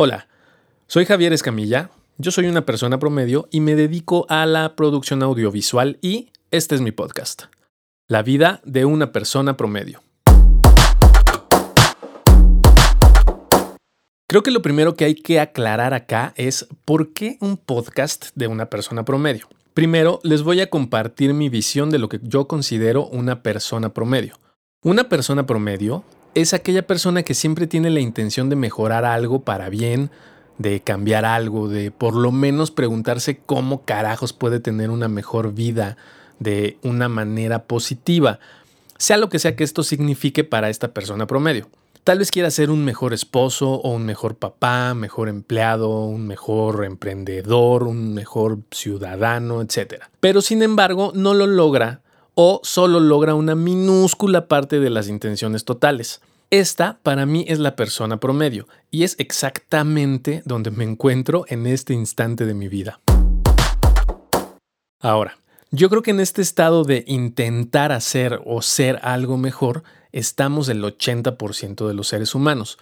Hola, soy Javier Escamilla, yo soy una persona promedio y me dedico a la producción audiovisual y este es mi podcast, La vida de una persona promedio. Creo que lo primero que hay que aclarar acá es por qué un podcast de una persona promedio. Primero, les voy a compartir mi visión de lo que yo considero una persona promedio. Una persona promedio es aquella persona que siempre tiene la intención de mejorar algo para bien, de cambiar algo, de por lo menos preguntarse cómo carajos puede tener una mejor vida de una manera positiva, sea lo que sea que esto signifique para esta persona promedio. Tal vez quiera ser un mejor esposo o un mejor papá, mejor empleado, un mejor emprendedor, un mejor ciudadano, etc. Pero sin embargo no lo logra o solo logra una minúscula parte de las intenciones totales. Esta para mí es la persona promedio y es exactamente donde me encuentro en este instante de mi vida. Ahora, yo creo que en este estado de intentar hacer o ser algo mejor, estamos el 80% de los seres humanos.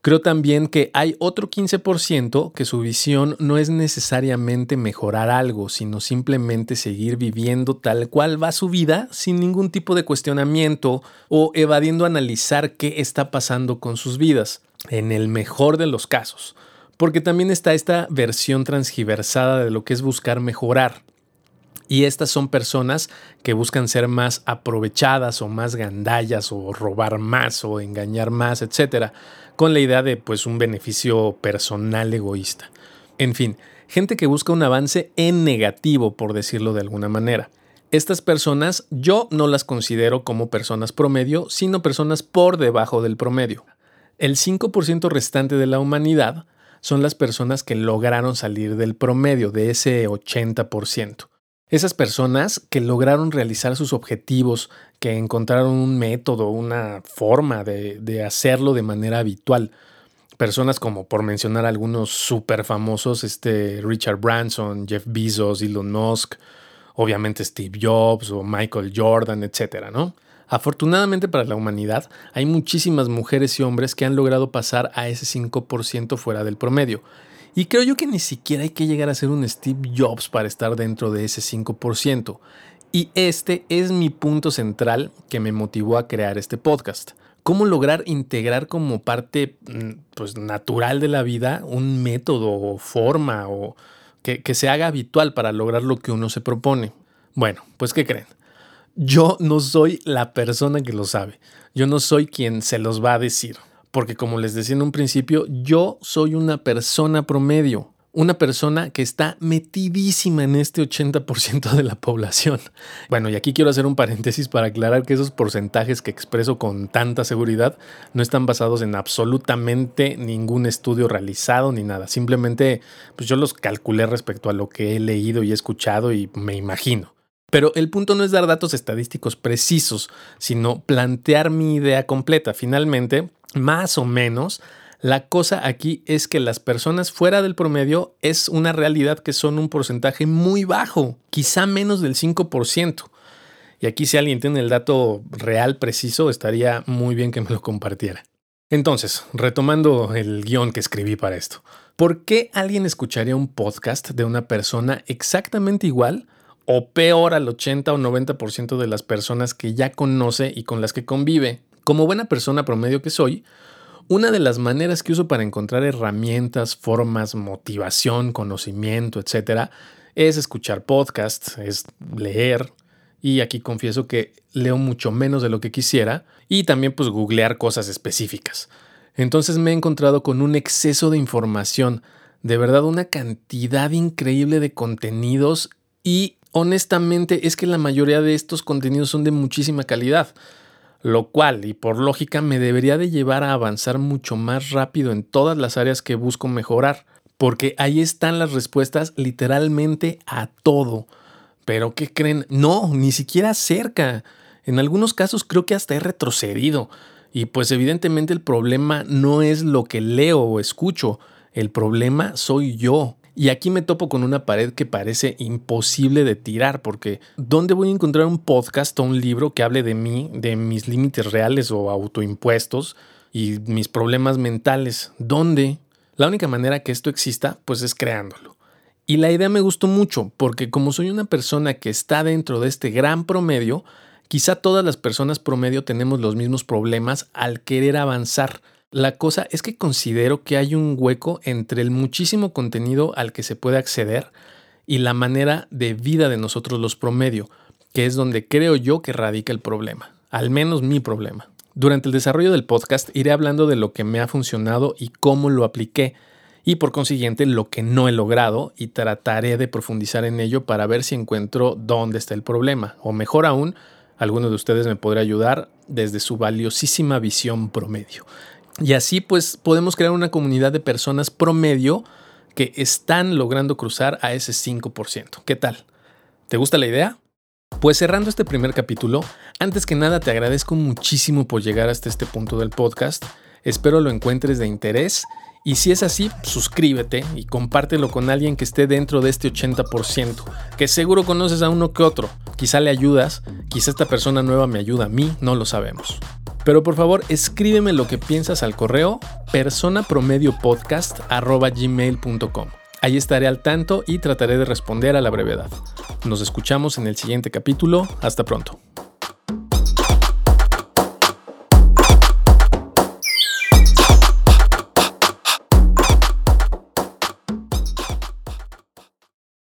Creo también que hay otro 15% que su visión no es necesariamente mejorar algo, sino simplemente seguir viviendo tal cual va su vida sin ningún tipo de cuestionamiento o evadiendo analizar qué está pasando con sus vidas, en el mejor de los casos. Porque también está esta versión transgiversada de lo que es buscar mejorar. Y estas son personas que buscan ser más aprovechadas o más gandallas o robar más o engañar más, etcétera, con la idea de pues un beneficio personal egoísta. En fin, gente que busca un avance en negativo, por decirlo de alguna manera. Estas personas yo no las considero como personas promedio, sino personas por debajo del promedio. El 5% restante de la humanidad son las personas que lograron salir del promedio, de ese 80%. Esas personas que lograron realizar sus objetivos, que encontraron un método, una forma de, hacerlo de manera habitual. Personas como, por mencionar algunos súper famosos, este Richard Branson, Jeff Bezos, Elon Musk, obviamente Steve Jobs o Michael Jordan, etcétera, ¿no? Afortunadamente para la humanidad, hay muchísimas mujeres y hombres que han logrado pasar a ese 5% fuera del promedio y creo yo que ni siquiera hay que llegar a ser un Steve Jobs para estar dentro de ese 5%. Y este es mi punto central que me motivó a crear este podcast. Cómo lograr integrar como parte mm, pues, natural de la vida un método o forma o que, que se haga habitual para lograr lo que uno se propone. Bueno, pues ¿qué creen? Yo no soy la persona que lo sabe. Yo no soy quien se los va a decir. Porque como les decía en un principio, yo soy una persona promedio, una persona que está metidísima en este 80% de la población. Bueno, y aquí quiero hacer un paréntesis para aclarar que esos porcentajes que expreso con tanta seguridad no están basados en absolutamente ningún estudio realizado ni nada. Simplemente, pues yo los calculé respecto a lo que he leído y escuchado y me imagino. Pero el punto no es dar datos estadísticos precisos, sino plantear mi idea completa. Finalmente, más o menos, la cosa aquí es que las personas fuera del promedio es una realidad que son un porcentaje muy bajo, quizá menos del 5%. Y aquí si alguien tiene el dato real preciso, estaría muy bien que me lo compartiera. Entonces, retomando el guion que escribí para esto, ¿por qué alguien escucharía un podcast de una persona exactamente igual o peor al 80 o 90% de las personas que ya conoce y con las que convive? Como buena persona promedio que soy, una de las maneras que uso para encontrar herramientas, formas, motivación, conocimiento, etcétera, es escuchar podcasts, es leer, y aquí confieso que leo mucho menos de lo que quisiera, y también pues googlear cosas específicas. Entonces me he encontrado con un exceso de información, de verdad una cantidad increíble de contenidos y honestamente es que la mayoría de estos contenidos son de muchísima calidad lo cual y por lógica me debería de llevar a avanzar mucho más rápido en todas las áreas que busco mejorar, porque ahí están las respuestas literalmente a todo. Pero ¿qué creen? No, ni siquiera cerca. En algunos casos creo que hasta he retrocedido. Y pues evidentemente el problema no es lo que leo o escucho, el problema soy yo. Y aquí me topo con una pared que parece imposible de tirar, porque ¿dónde voy a encontrar un podcast o un libro que hable de mí, de mis límites reales o autoimpuestos y mis problemas mentales? ¿Dónde? La única manera que esto exista, pues es creándolo. Y la idea me gustó mucho, porque como soy una persona que está dentro de este gran promedio, quizá todas las personas promedio tenemos los mismos problemas al querer avanzar. La cosa es que considero que hay un hueco entre el muchísimo contenido al que se puede acceder y la manera de vida de nosotros los promedio, que es donde creo yo que radica el problema, al menos mi problema. Durante el desarrollo del podcast iré hablando de lo que me ha funcionado y cómo lo apliqué, y por consiguiente lo que no he logrado y trataré de profundizar en ello para ver si encuentro dónde está el problema, o mejor aún, alguno de ustedes me podrá ayudar desde su valiosísima visión promedio. Y así pues podemos crear una comunidad de personas promedio que están logrando cruzar a ese 5%. ¿Qué tal? ¿Te gusta la idea? Pues cerrando este primer capítulo, antes que nada te agradezco muchísimo por llegar hasta este punto del podcast. Espero lo encuentres de interés y si es así, suscríbete y compártelo con alguien que esté dentro de este 80%, que seguro conoces a uno que otro. Quizá le ayudas, quizá esta persona nueva me ayuda a mí, no lo sabemos. Pero por favor, escríbeme lo que piensas al correo personapromediopodcast.gmail.com. Ahí estaré al tanto y trataré de responder a la brevedad. Nos escuchamos en el siguiente capítulo. Hasta pronto.